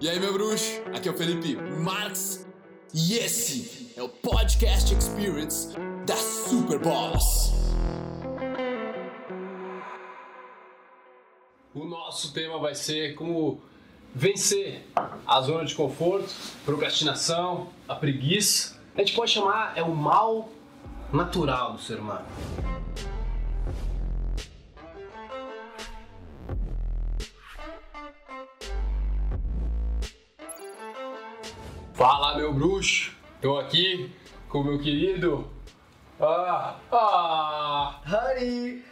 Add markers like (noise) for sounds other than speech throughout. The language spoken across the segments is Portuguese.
E aí, meu bruxo? Aqui é o Felipe Marx e esse é o Podcast Experience da Super Boss. O nosso tema vai ser como vencer a zona de conforto, procrastinação, a preguiça. A gente pode chamar é o mal natural do ser humano. Fala, meu bruxo! Tô aqui com o meu querido. Ah, ah, Honey!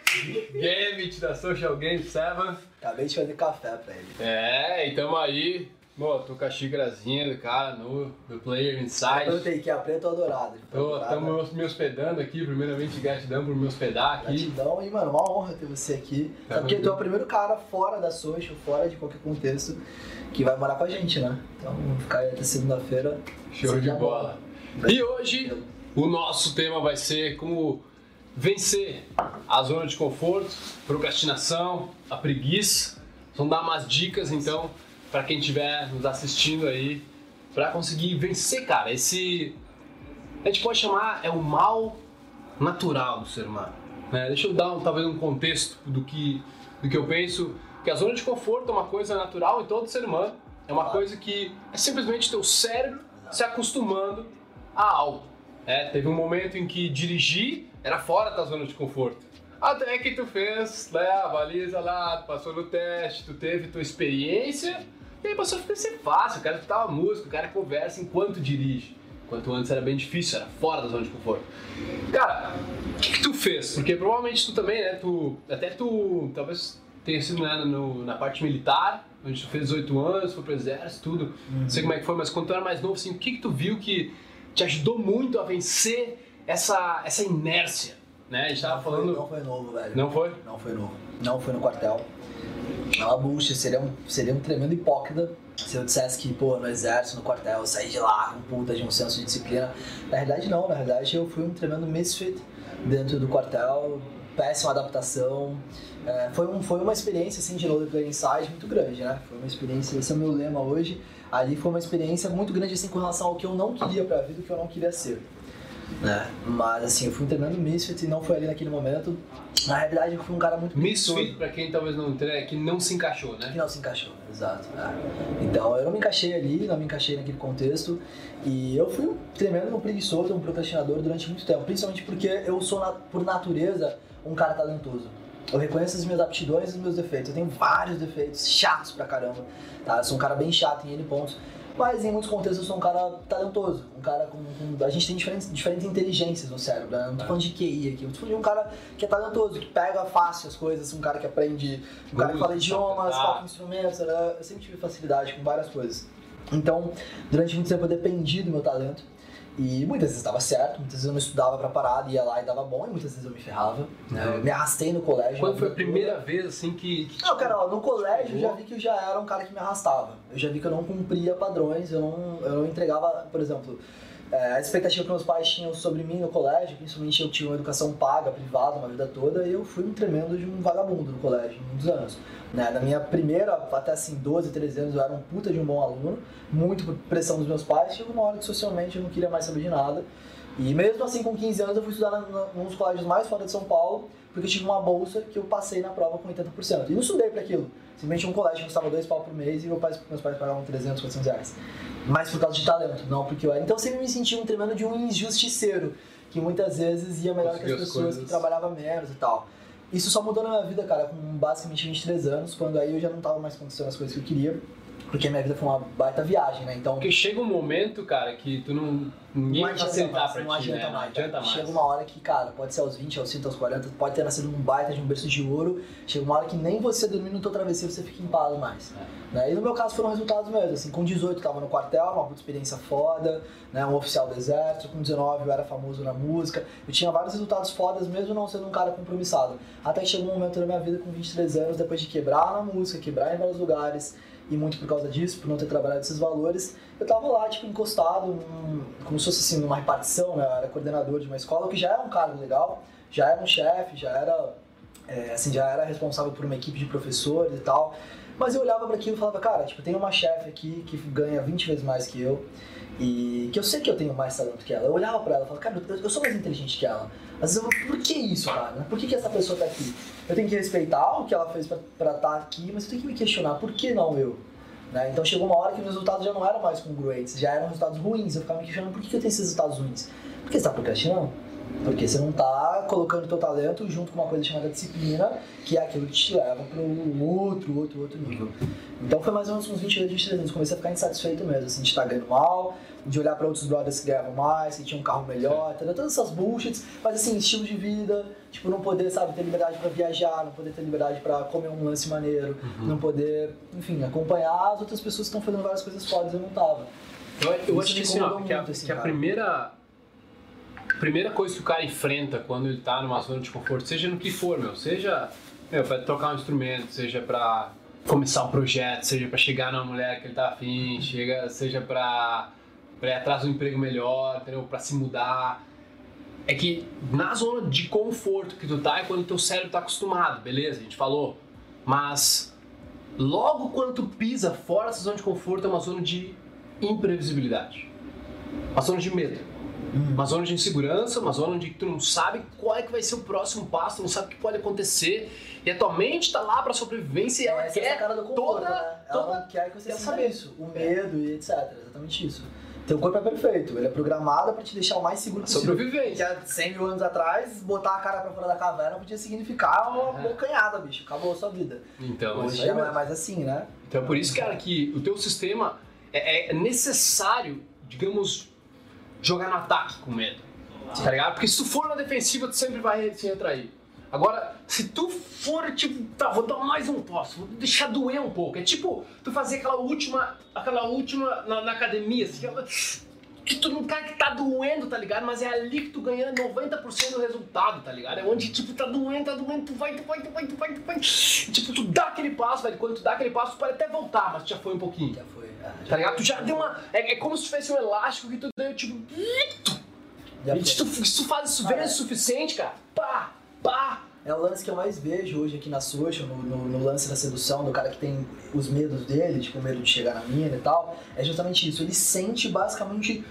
Gambit da Social Game 7. Acabei de fazer café pra ele. É, e tamo aí. Pô, tô com a xícarazinha do cara no do Player Eu Inside. perguntei que é a preta ou a dourada. Falou Tô, tamo me hospedando aqui, primeiramente gratidão por me hospedar aqui. Gratidão e, mano, uma honra ter você aqui. Tá porque bom. tu é o primeiro cara fora da social, fora de qualquer contexto, que vai morar com a gente, né? Então, ficar aí até segunda-feira. Show de Seja bola. E hoje o nosso tema vai ser como vencer a zona de conforto, procrastinação, a preguiça. Vamos dar umas dicas então para quem estiver nos assistindo aí para conseguir vencer, cara. Esse a gente pode chamar é o mal natural do ser humano. né? Deixa eu dar um- talvez um contexto do que do que eu penso que a zona de conforto é uma coisa natural em todo ser humano. É uma coisa que é simplesmente teu cérebro se acostumando a algo. É, teve um momento em que dirigir era fora da zona de conforto. Até que tu fez né, a baliza lá, tu passou no teste, tu teve tua experiência, e aí passou a ficar ser fácil, o cara escutava música, o cara conversa enquanto dirige. Enquanto antes era bem difícil, era fora da zona de conforto. Cara, o que, que tu fez? Porque provavelmente tu também, né? Tu, até tu talvez tenha sido né, no- na parte militar, onde tu fez 18 anos, foi pro exército, tudo. Não sei como é que foi, mas quando tu era mais novo, assim, o que, que tu viu que te ajudou muito a vencer essa, essa inércia? Né? A gente tava Não foi- falando. Não foi novo, velho. Não foi? Não foi novo. Não foi no quartel. É uma bucha, seria um, seria um tremendo hipócrita se eu dissesse que, pô, no exército, no quartel, eu saí de lá com puta de um senso de disciplina. Na realidade, não. Na realidade, eu fui um tremendo misfit dentro do quartel, péssima adaptação. É, foi, um, foi uma experiência, assim, de Play Inside muito grande, né? Foi uma experiência, esse é o meu lema hoje. Ali foi uma experiência muito grande, assim, com relação ao que eu não queria pra vida o que eu não queria ser. Né? Mas, assim, eu fui tremendo misfit e não foi ali naquele momento. Na realidade, eu fui um cara muito. Misfit, pra quem talvez não é que não se encaixou, que né? não se encaixou, exato. é. Então eu não me encaixei ali, não me encaixei naquele contexto e eu fui um tremendo um preguiçoso, um procrastinador durante muito tempo, principalmente porque eu sou por natureza um cara talentoso. Eu reconheço as minhas aptidões e os meus defeitos. Eu tenho vários defeitos chatos pra caramba, tá? Eu sou um cara bem chato em N pontos. Mas em muitos contextos eu sou um cara talentoso, um cara com. com- a gente tem diferentes, diferentes inteligências no cérebro, né? Não tô falando de QI aqui, eu tô falando de um cara que é talentoso, que pega fácil as coisas, um cara que aprende, um cara que fala idiomas, cantar. toca instrumentos, né? eu sempre tive facilidade com várias coisas. Então, durante muito tempo eu dependi do meu talento. E muitas vezes estava certo, muitas vezes eu não estudava pra parada, ia lá e dava bom, e muitas vezes eu me ferrava. né? Eu me arrastei no colégio. Quando foi a primeira vez, assim, que. que Não, cara, ó, no colégio eu já vi que eu já era um cara que me arrastava. Eu já vi que eu não cumpria padrões, eu não, eu não entregava, por exemplo, é, a expectativa que meus pais tinham sobre mim no colégio, principalmente eu tinha uma educação paga, privada, uma vida toda, e eu fui um tremendo de um vagabundo no colégio, muitos anos. Né? Na minha primeira, até assim, 12, 13 anos, eu era um puta de um bom aluno, muito por pressão dos meus pais, chegou uma hora que socialmente eu não queria mais saber de nada. E mesmo assim, com 15 anos, eu fui estudar num dos colégios mais foda de São Paulo, porque eu tive uma bolsa que eu passei na prova com 80%. E não estudei para aquilo. Simplesmente um colégio que custava dois pau por mês e meu pai, meus pais pagavam 300, 400 reais. Mas por causa de talento, não porque eu era. Então eu sempre me senti um tremendo de um injusticeiro, que muitas vezes ia melhor que Conseguiu as as pessoas coisas. que trabalhavam menos e tal. Isso só mudou na minha vida, cara, com basicamente 23 anos, quando aí eu já não tava mais conquistando as coisas que eu queria, porque minha vida foi uma baita viagem, né? Então Porque chega um momento, cara, que tu não. Ninguém não adianta facilitar mais, pra não ti, adianta né? Não mais. adianta cara. mais. Chega uma hora que, cara, pode ser aos 20, aos 30, aos 40, pode ter nascido num baita de um berço de ouro. Chega uma hora que nem você dormir no teu travesseiro você fica empado mais. Né? E no meu caso foram resultados mesmo. Assim, com 18 eu tava no quartel, uma puta experiência foda, né? um oficial do exército. Com 19 eu era famoso na música. Eu tinha vários resultados fodas, mesmo não sendo um cara compromissado. Até que chegou um momento na minha vida com 23 anos, depois de quebrar na música, quebrar em vários lugares. E muito por causa disso, por não ter trabalhado esses valores, eu tava lá, tipo, encostado, num, como se fosse assim, numa repartição, né? Eu era coordenador de uma escola, que já era um cargo legal, já era um chefe, já era é, assim, já era responsável por uma equipe de professores e tal. Mas eu olhava para aquilo e falava, cara, tipo, tem uma chefe aqui que ganha 20 vezes mais que eu e que eu sei que eu tenho mais talento que ela. Eu olhava para ela e falava, cara, eu sou mais inteligente que ela. Às vezes eu falava, por que isso, cara? Por que, que essa pessoa tá aqui? Eu tenho que respeitar o que ela fez para estar tá aqui, mas eu tenho que me questionar, por que não eu? Né? Então chegou uma hora que os resultados já não eram mais congruentes, já eram resultados ruins. Eu ficava me questionando, por que, que eu tenho esses resultados ruins? Porque você está procrastinando. Porque você não está colocando teu talento junto com uma coisa chamada disciplina, que é aquilo que te leva para um outro, outro, outro nível. Então foi mais ou menos uns 20 anos, 23 anos. Comecei a ficar insatisfeito mesmo, assim, de estar ganhando mal, de olhar para outros brothers que ganhavam mais, que tinham um carro melhor, entendeu? todas essas bullshits, mas assim, estilo de vida, tipo, não poder, sabe, ter liberdade para viajar, não poder ter liberdade para comer um lance maneiro, uhum. não poder, enfim, acompanhar as outras pessoas que estão fazendo várias coisas fodas e eu não tava. Eu, eu acho que, assim, ó, que, a, assim, que a primeira primeira coisa que o cara enfrenta quando ele tá numa zona de conforto, seja no que for, meu, seja meu, pra trocar um instrumento, seja pra começar um projeto, seja pra chegar numa mulher que ele tá afim, chega, seja pra, pra ir atrás de um emprego melhor, entendeu? Pra se mudar. É que na zona de conforto que tu tá é quando teu cérebro tá acostumado, beleza? A gente falou. Mas logo quando tu pisa fora dessa zona de conforto é uma zona de imprevisibilidade. Uma zona de medo uma zona de insegurança, uma zona onde tu não sabe qual é que vai ser o próximo passo, não sabe o que pode acontecer. E a tua mente tá lá pra sobrevivência e ela Essa quer é a cara do conforto, toda, né? toda... Ela quer que você saber isso. O medo e etc. Exatamente isso. Teu corpo é perfeito, ele é programado pra te deixar o mais seguro possível. Sobrevivência. Que há 100 mil anos atrás, botar a cara pra fora da caverna podia significar uma uhum. bocanhada, bicho. Acabou a sua vida. Então, Hoje já não é mais assim, né? Então é por isso, cara, que o teu sistema é, é necessário, digamos, jogar no ataque com medo. Tá ligado? Porque se tu for na defensiva, tu sempre vai se retrair. Agora, se tu for tipo, tá, vou dar mais um passo, vou deixar doer um pouco. É tipo, tu fazer aquela última, aquela última na, na academia, assim, aquela, que tu não cara que tá doendo, tá ligado? Mas é ali que tu ganha 90% do resultado, tá ligado? É onde, tipo, tá doendo, tá doendo, tu vai, tu vai, tu vai, tu vai, tu vai. Tipo, tu dá aquele passo, velho. Quando tu dá aquele passo, tu pode até voltar, mas já foi um pouquinho. Já foi. É, já tá ligado? Tu já deu uma. É, é como se tivesse um elástico que tu deu, tipo. E se tu, se tu faz isso vezes o suficiente, cara, pá, pá. É o lance que eu mais vejo hoje aqui na social, no, no, no, lance da sedução, do cara que tem os medos dele, tipo, o medo de chegar na mina e tal. É justamente isso. Ele sente basicamente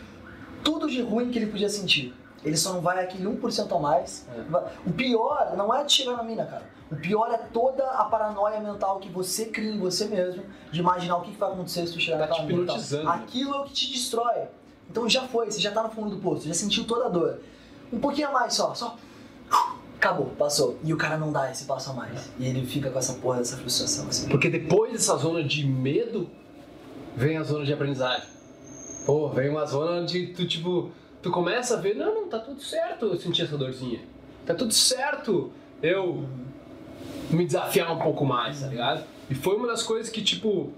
tudo de ruim que ele podia sentir. Ele só não vai aquele 1% a mais. É. O pior não é de chegar na mina, cara. O pior é toda a paranoia mental que você cria em você mesmo, de imaginar o que vai acontecer se tu chegar tá naquela mina. Aquilo é o que te destrói. Então já foi, você já tá no fundo do poço, já sentiu toda a dor. Um pouquinho a mais só, só. Acabou, passou. E o cara não dá esse passo a mais. E ele fica com essa porra dessa frustração. Assim. Porque depois dessa zona de medo, vem a zona de aprendizagem. Pô, vem uma zona onde tu, tipo, tu começa a ver, não, não, tá tudo certo eu sentir essa dorzinha. Tá tudo certo eu me desafiar um pouco mais, tá ligado? E foi uma das coisas que, tipo,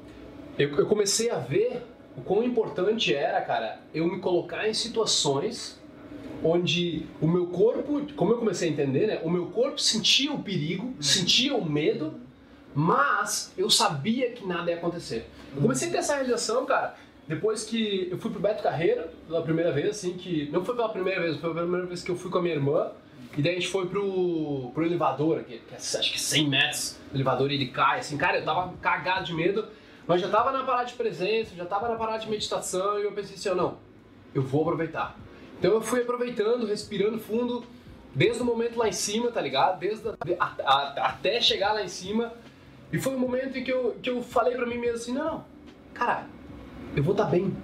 eu, eu comecei a ver o quão importante era, cara, eu me colocar em situações onde o meu corpo, como eu comecei a entender, né, o meu corpo sentia o perigo, sentia o medo, mas eu sabia que nada ia acontecer. Eu comecei a ter essa realização, cara, depois que eu fui pro Beto Carreira, pela primeira vez, assim, que não foi pela primeira vez, foi pela primeira vez que eu fui com a minha irmã, e daí a gente foi pro, pro elevador, que, que é, acho que 100 metros, o elevador ele cai, assim, cara, eu tava cagado de medo, mas já estava na parada de presença, já estava na parada de meditação e eu pensei assim, não, eu vou aproveitar. Então eu fui aproveitando, respirando fundo, desde o momento lá em cima, tá ligado? Desde a, a, a, até chegar lá em cima. E foi um momento em que eu, que eu falei pra mim mesmo assim, não, não, cara, eu vou estar tá bem.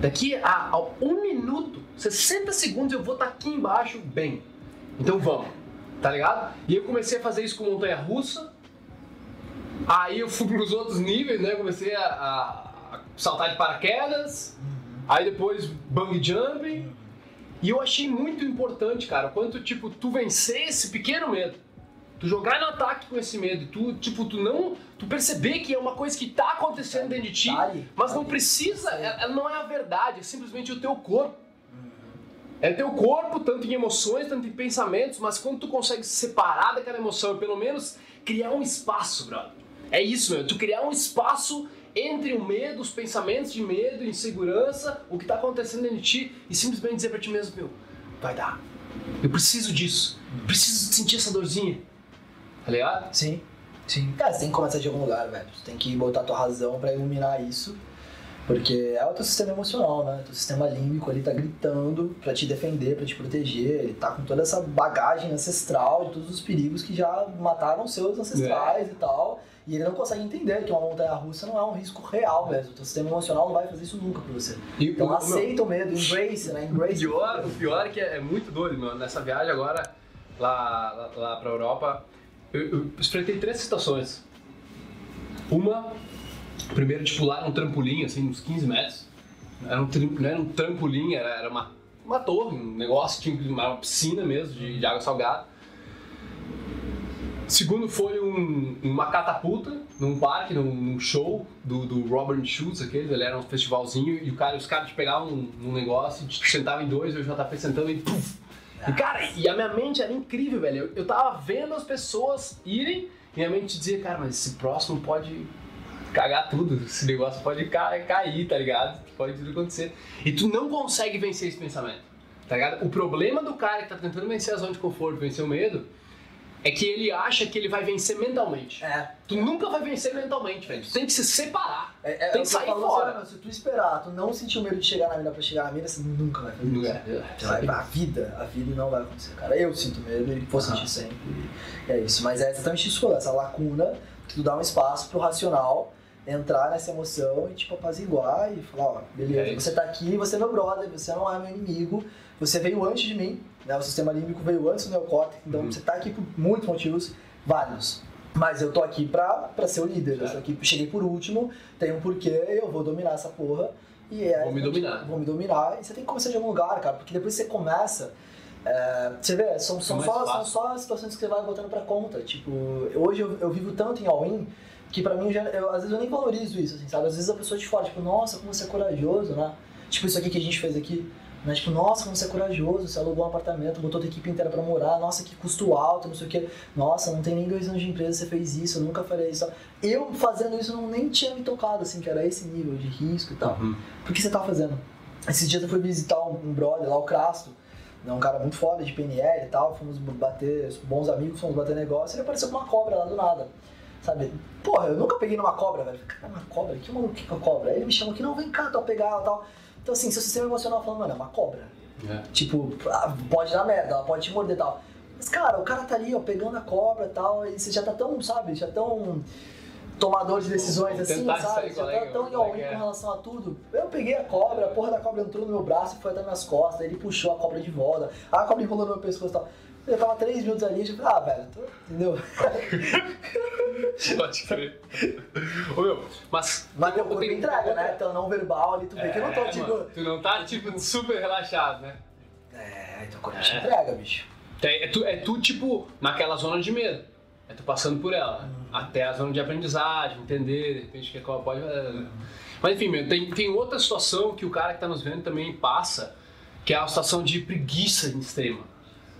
Daqui a, a, um minuto, 60 segundos eu vou estar tá aqui embaixo bem. Então vamos, tá ligado? E eu comecei a fazer isso com montanha russa, Aí eu fui pros outros níveis, né? Comecei a, a saltar de paraquedas, aí depois bang jumping. E eu achei muito importante, cara, quanto tipo tu vencer esse pequeno medo. Tu jogar no ataque com esse medo, tu tipo tu não, tu perceber que é uma coisa que tá acontecendo dentro de ti, mas não precisa, ela não é a verdade, é simplesmente o teu corpo. É teu corpo, tanto em emoções, tanto em pensamentos, mas quando tu consegue se separar daquela emoção e pelo menos criar um espaço, brother é isso, meu. Tu criar um espaço entre o medo, os pensamentos de medo, insegurança, o que está acontecendo dentro de ti e simplesmente dizer para ti mesmo, meu, vai dar. Eu preciso disso. Eu preciso sentir essa dorzinha. tá ligado? Sim, sim. Cara, você tem que começar de algum lugar, velho. Você tem que botar tua razão pra iluminar isso. Porque é o teu sistema emocional, né? O teu sistema límbico ali tá gritando pra te defender, pra te proteger. Ele tá com toda essa bagagem ancestral de todos os perigos que já mataram seus ancestrais e tal. E ele não consegue entender que uma montanha russa não é um risco real mesmo. O teu sistema emocional não vai fazer isso nunca pra você. E Então o- o meu- aceita o medo, embrace, né? O Embrace. pior, o pior é que é, é muito doido, meu. Nessa viagem agora, lá, lá, lá pra Europa, eu, eu enfrentei três situações. Uma, primeiro de pular num trampolim, assim, uns 15 metros. Era um, não era um trampolim, era, era uma, uma torre, um negócio, tinha uma piscina mesmo de, de água salgada. Segundo foi um- uma catapulta num parque, num, num show do, do Robert Schultz, aquele, ele era um festivalzinho, e o cara, os caras pegavam num, num negócio, sentavam em dois, eu já tava sentando e puf! E cara, e a minha mente era incrível, velho. Eu, eu tava vendo as pessoas irem, e a mente dizia, cara, mas esse próximo pode cagar tudo, esse negócio pode ca- cair, tá ligado? Pode tudo acontecer. E tu não consegue vencer esse pensamento, tá ligado? O problema do cara que tá tentando vencer a zona de conforto, vencer o medo, é que ele acha que ele vai vencer mentalmente. É. Tu nunca vai vencer mentalmente, velho. Tu tem que se separar. É, é, Tem é que sair falo, fora. assim, Se tu esperar, tu não sentir o medo de chegar na mina pra chegar na mina, você nunca vai fazer isso. Você vai, a vida, a vida não vai acontecer, cara. Eu sinto medo e vou sentir sempre. E é isso. Mas é exatamente isso, essa lacuna que tu dá um espaço pro racional entrar nessa emoção e, tipo, apaziguar e falar, ó, beleza, É você tá aqui, você é meu brother, você não é meu inimigo, você veio antes de mim, né? O sistema límbico veio antes do neocórtex, então Uhum. você tá aqui por muitos motivos válidos. Mas eu tô aqui pra, pra ser o líder, eu Certo. tô aqui, cheguei por último, tem um porquê, eu vou dominar essa porra. E é, Vou me dominar. Vou me dominar. E você tem que começar de algum lugar, cara, porque depois que você começa. é, você vê, são, são, mais só, são só situações que você vai botando pra conta. Tipo, hoje eu, eu vivo tanto em all-in que pra mim, eu já, eu, às vezes eu nem valorizo isso, assim, sabe? Às vezes a pessoa de fora, tipo, nossa, como você é corajoso, né? Tipo, isso aqui que a gente fez aqui. Né? Tipo, nossa, como você é corajoso, você alugou um apartamento, botou a equipe inteira pra morar, nossa, que custo alto, não sei o que. Nossa, não tem nem dois anos de empresa, você fez isso, eu nunca faria isso. Eu fazendo isso não nem tinha me tocado, assim, que era esse nível de risco e tal. Uhum. Por que você tá fazendo? Esses dias eu fui visitar um, um brother lá, o Crasto, né, um cara muito foda de PNL e tal, fomos bater, bons amigos, fomos bater negócio, e ele apareceu com uma cobra lá do nada. Sabe? Porra, eu nunca peguei numa cobra, velho. Falei, Cara, uma cobra? Que maluco que é uma cobra? Aí ele me chamou aqui, não, vem cá, tu vai pegar e tal. Então assim, seu sistema emocional falando, mano, é uma cobra. É. Tipo, ah, pode dar merda, ela pode te morder e tal. Mas, cara, o cara tá ali, ó, pegando a cobra e tal, e você já tá tão, sabe, já tão tomador de decisões assim, sabe? é tá tão em qual all que é. com relação a tudo. Eu peguei a cobra, a porra da cobra entrou no meu braço e foi até minhas costas, ele puxou a cobra de volta, a cobra enrolou no meu pescoço e tal. Eu tava três minutos ali, eu falei, ah, velho, tô- entendeu? (laughs) Pode crer. Ô meu, mas. Mas meu corpo entrega, né? Então não verbal ali, tu vê que eu não tô É, tipo. mano, tu não tá, tipo, super relaxado, né? É, então corpo te É. entrega, bicho. É, é tu, é tu, tipo, naquela zona de medo. É tu passando por ela. né? Até a zona de aprendizagem, entender, de repente que a coisa pode. é. Mas enfim, meu, tem, tem outra situação que o cara que tá nos vendo também passa, que é a situação de preguiça extrema.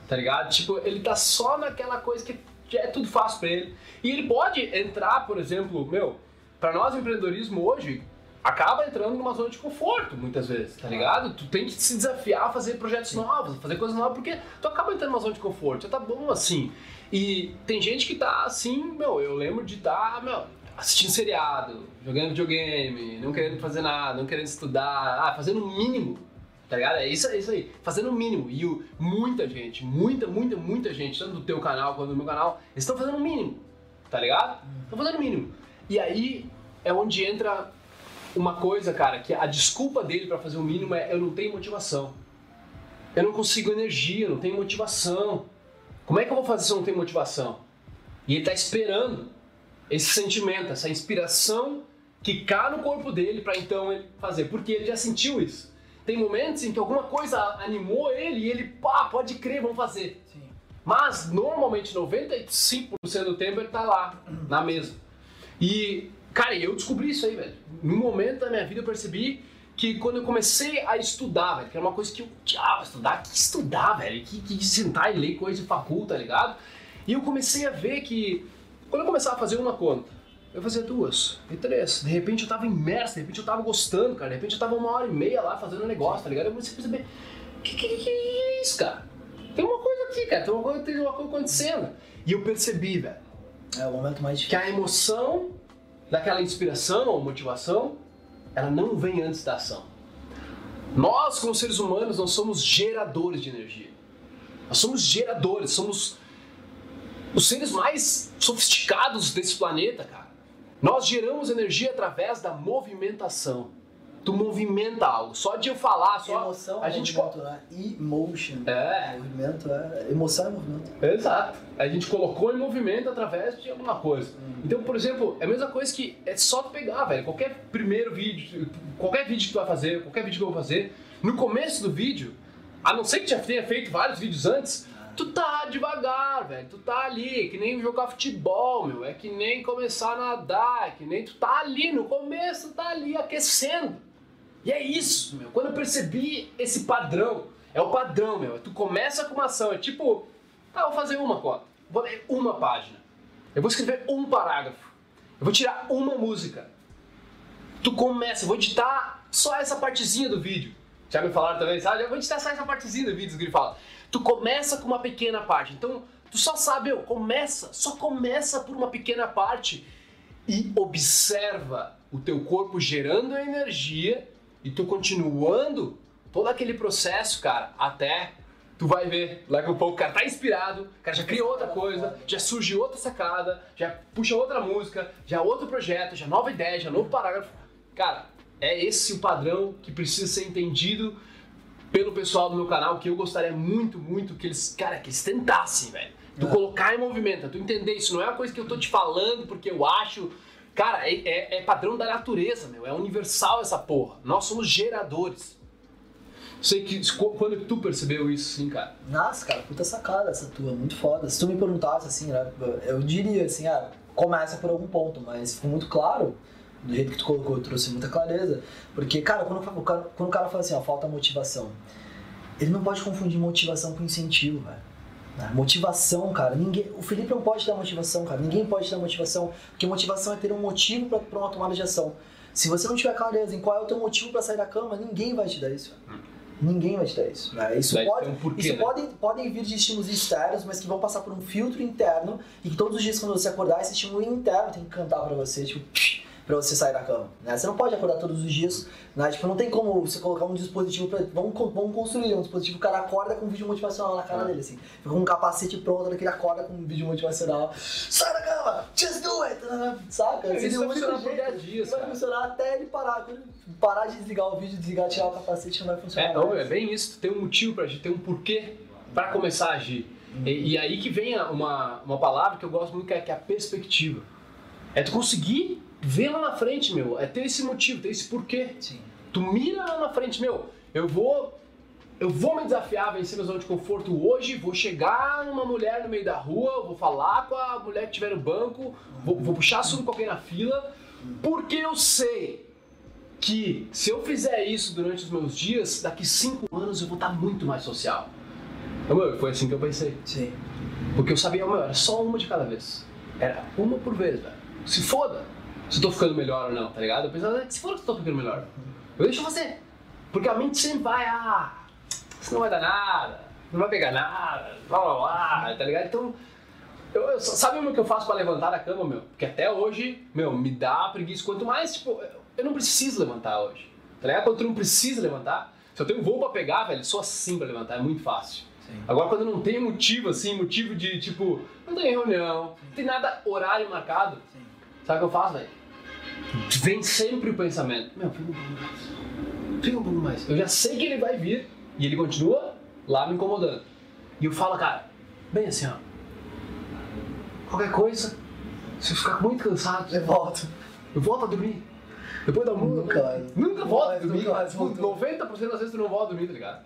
Tá ligado? Tipo, ele tá só naquela coisa que é tudo fácil pra ele. E ele pode entrar, por exemplo, meu, pra nós empreendedorismo hoje acaba entrando numa zona de conforto, muitas vezes, tá ligado? Tu tem que se desafiar a fazer projetos novos, a fazer coisas novas, porque tu acaba entrando numa zona de conforto, já tá bom assim. E tem gente que tá assim, meu, eu lembro de estar, meu, assistindo seriado, jogando videogame, não querendo fazer nada, não querendo estudar, ah, fazendo o mínimo, tá ligado? É isso, é isso aí, fazendo o mínimo. E o- muita gente, muita, muita, muita gente, tanto do teu canal quanto do meu canal, estão fazendo o mínimo, tá ligado? Estão fazendo o mínimo. E aí é onde entra uma coisa, cara, que a desculpa dele pra fazer o mínimo é eu não tenho motivação. Eu não consigo energia, eu não tenho motivação. Como é que eu vou fazer se eu não tenho motivação? E ele tá esperando esse sentimento, essa inspiração quicar no corpo dele pra então ele fazer, porque ele já sentiu isso. Tem momentos em que alguma coisa animou ele e ele, pá, pode crer, vamos fazer. Sim. Mas normalmente 95% do tempo ele tá lá, na mesa. E, cara, eu descobri isso aí, velho. Num momento da minha vida eu percebi que quando eu comecei a estudar, velho, que era uma coisa que eu odiava estudar, que estudar, velho, que, que sentar e ler coisa de faculta, tá ligado? E eu comecei a ver que quando eu começava a fazer uma conta, eu fazia duas e três. De repente eu tava imerso, de repente eu tava gostando, cara. De repente eu tava uma hora e meia lá fazendo um negócio, tá ligado? Eu comecei a perceber, que, que, que é isso, cara? Tem uma coisa aqui, cara, tem uma coisa, tem uma coisa acontecendo. E eu percebi, velho, É o momento mais que difícil. a emoção daquela inspiração ou motivação, ela não vem antes da ação. Nós, como seres humanos, não somos geradores de energia. Nós somos geradores, somos os seres mais sofisticados desse planeta, cara. Nós geramos energia através da movimentação. Tu movimenta algo. Só de eu falar, só Emoção a é gente movimento, né? Emotion. É. Movimento é. Emoção é movimento. Exato. A gente colocou em movimento através de alguma coisa. Então, por exemplo, é a mesma coisa que é só tu pegar, velho. Qualquer primeiro vídeo, qualquer vídeo que tu vai fazer, qualquer vídeo que eu vou fazer, no começo do vídeo, a não ser que já tenha feito vários vídeos antes, tu tá devagar, velho. Tu tá ali, é que nem jogar futebol, meu. É que nem começar a nadar, é que nem tu tá ali no começo, tá ali aquecendo. E é isso, meu. Quando eu percebi esse padrão, é o padrão, meu. Tu começa com uma ação, é tipo, tá, vou fazer uma conta. Vou ler uma página. Eu vou escrever um parágrafo. Eu vou tirar uma música. Tu começa, eu vou editar só essa partezinha do vídeo. Já me falaram também, sabe? Eu vou editar só essa partezinha do vídeo que ele fala. Tu começa com uma pequena parte. Então, tu só sabe, eu começa, só começa por uma pequena parte e observa o teu corpo gerando energia e tu continuando todo aquele processo, cara, até tu vai ver, daqui a pouco o cara tá inspirado, cara já cria outra coisa, já surge outra sacada, já puxa outra música, já outro projeto, já nova ideia, já novo parágrafo. Cara, é esse o padrão que precisa ser entendido pelo pessoal do meu canal, que eu gostaria muito, muito que eles, cara, que eles tentassem, velho. Tu É. colocar em movimento, tu entender isso, não é uma coisa que eu tô te falando porque eu acho. Cara, é, é- é padrão da natureza, meu. É universal essa porra. Nós somos geradores. Sei que qu- quando tu percebeu isso, sim, cara. Nossa, cara, puta sacada essa tua, muito foda. Se tu me perguntasse assim, né, eu diria assim, ah, começa por algum ponto, mas ficou muito claro, do jeito que tu colocou, trouxe muita clareza. Porque, cara, quando o cara, quando o cara fala assim, ó, falta motivação, ele não pode confundir motivação com incentivo, velho. né? Motivação, cara, ninguém. O Felipe não pode dar motivação, cara. Ninguém pode dar motivação, porque motivação é ter um motivo pra, pra uma tomada de ação. Se você não tiver clareza em qual é o teu motivo pra sair da cama, ninguém vai te dar isso. Ninguém vai te dar isso. né? Isso Daí pode, um porquê, isso né? podem, podem vir de estímulos externos, mas que vão passar por um filtro interno e que todos os dias quando você acordar, esse estímulo interno tem que cantar pra você, tipo, pra você sair da cama. Né? Você não pode acordar todos os dias, né? Tipo, não tem como você colocar um dispositivo pra. Vamos, vamos construir um dispositivo, o cara acorda com um vídeo motivacional na cara Ah. dele, assim. Fica com um capacete pronto, ele acorda com um vídeo motivacional. Sai da cama! Just do it! Saca? Isso Seria vai funcionar por jeito. 10 dias, Vai cara. funcionar até ele parar. Quando ele parar de desligar o vídeo, desligar, tirar o capacete, não vai funcionar. É, mais. é bem isso, tem um motivo pra agir, tem um porquê pra começar a agir. E, e aí que vem uma, uma palavra que eu gosto muito, que é, que é a perspectiva. É tu conseguir ver lá na frente, meu. É ter esse motivo, ter esse porquê. Sim. Tu mira lá na frente, meu. Eu vou. Eu vou me desafiar vencer minha zona de conforto hoje, vou chegar numa mulher no meio da rua, vou falar com a mulher que estiver no banco, vou, vou puxar assunto com alguém na fila, porque eu sei que se eu fizer isso durante os meus dias, daqui cinco anos eu vou estar muito mais social. Meu, foi assim que eu pensei. Sim. Porque eu sabia, meu, era só uma de cada vez. Era uma por vez, velho. Se foda se eu tô ficando melhor ou não, tá ligado? Eu pensava, "Ah, se foda se eu tô ficando melhor. Eu deixo você. Porque a mente sempre vai, ah, isso não vai dar nada, não vai pegar nada, blá blá blá, tá ligado? Então, eu, eu- sabe o que eu faço pra levantar da cama, meu? Porque até hoje, meu, me dá preguiça. Quanto mais, tipo, eu- eu não preciso levantar hoje, tá ligado? Quando tu não precisa levantar, se eu tenho um voo pra pegar, velho, sou assim pra levantar, é muito fácil. Sim. Agora, quando não tem motivo, assim, motivo de, tipo, não tem reunião, não tem nada horário marcado, Sim. Sabe o que eu faço, velho? Vem sempre o pensamento, meu, fica um pouco mais, fica um pouco mais. Eu já sei que ele vai vir e ele continua lá me incomodando. E eu falo, cara, bem assim, ó, qualquer coisa, se eu ficar muito cansado, Eu volto. eu volto a dormir. Depois da música. Nunca. Nunca volto a dormir. nunca mais Tipo, voltou. 90% das vezes tu não volta a dormir, tá ligado?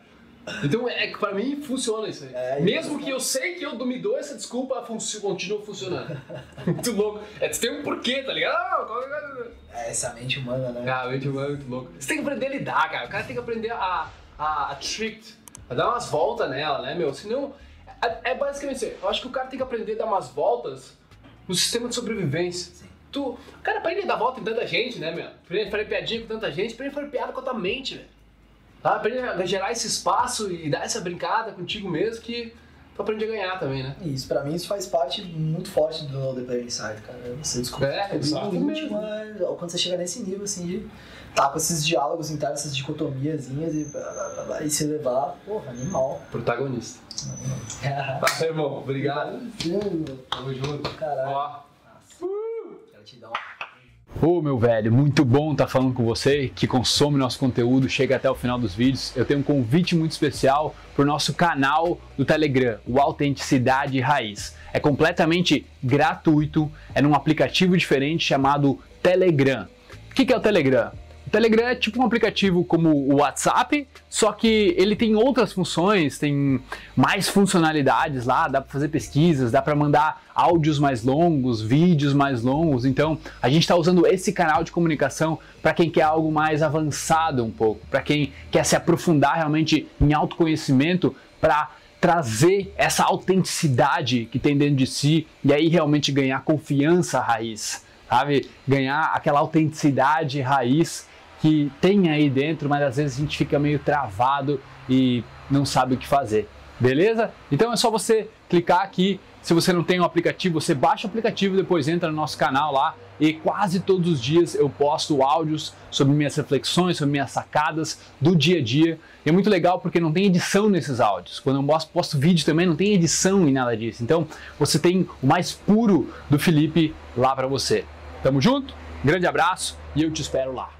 Então, é que pra mim funciona isso aí. É, Mesmo que eu sei que eu me dou essa desculpa, funci- continua funcionando. (laughs) muito louco. É, tu tem um porquê, tá ligado? Ah, coisa- É, essa mente humana, né? Ah, mente humana é muito louco. Você tem que aprender a lidar, cara. O cara tem que aprender a, a, a trick, a dar umas voltas nela, né, meu? Senão, é, é basicamente isso. aí. Eu acho que o cara tem que aprender a dar umas voltas no sistema de sobrevivência. Sim. Tu, cara, pra ele dar volta em tanta gente, né, meu? Pra ele fazer piadinha com tanta gente, pra ele fazer piada com a tua mente, velho. Tá? Pra ele gerar esse espaço e dar essa brincada contigo mesmo que tu aprende a ganhar também, né? Isso, pra mim isso faz parte muito forte do the Player Inside, cara. Você descobre É, tudo exatamente. íntimo, é, quando você chega nesse nível, assim, de tá com esses diálogos internos, essas dicotomiazinhas e, e se levar, porra, animal. Protagonista. (laughs) Tá, irmão. Obrigado. Tamo junto. Caralho. Ó. Gratidão. Ô meu velho, muito bom estar falando com você que consome nosso conteúdo, chega até o final dos vídeos. Eu tenho um convite muito especial para o nosso canal do Telegram, o Autenticidade Raiz. É completamente gratuito, é num aplicativo diferente chamado Telegram. O que é o Telegram? Telegram é tipo um aplicativo como o WhatsApp, só que ele tem outras funções, tem mais funcionalidades lá, dá para fazer pesquisas, dá para mandar áudios mais longos, vídeos mais longos. Então, a gente está usando esse canal de comunicação para quem quer algo mais avançado um pouco, para quem quer se aprofundar realmente em autoconhecimento, para trazer essa autenticidade que tem dentro de si e aí realmente ganhar confiança raiz, sabe? Ganhar aquela autenticidade raiz que tem aí dentro, mas às vezes a gente fica meio travado e não sabe o que fazer. Beleza? Então é só você clicar aqui. Se você não tem o aplicativo, você baixa o aplicativo, depois entra no nosso canal lá e quase todos os dias eu posto áudios sobre minhas reflexões, sobre minhas sacadas do dia a dia. E é muito legal porque não tem edição nesses áudios. Quando eu posto, posto vídeo também não tem edição e nada disso. Então você tem o mais puro do Felipe lá para você. Tamo junto? Grande abraço e eu te espero lá.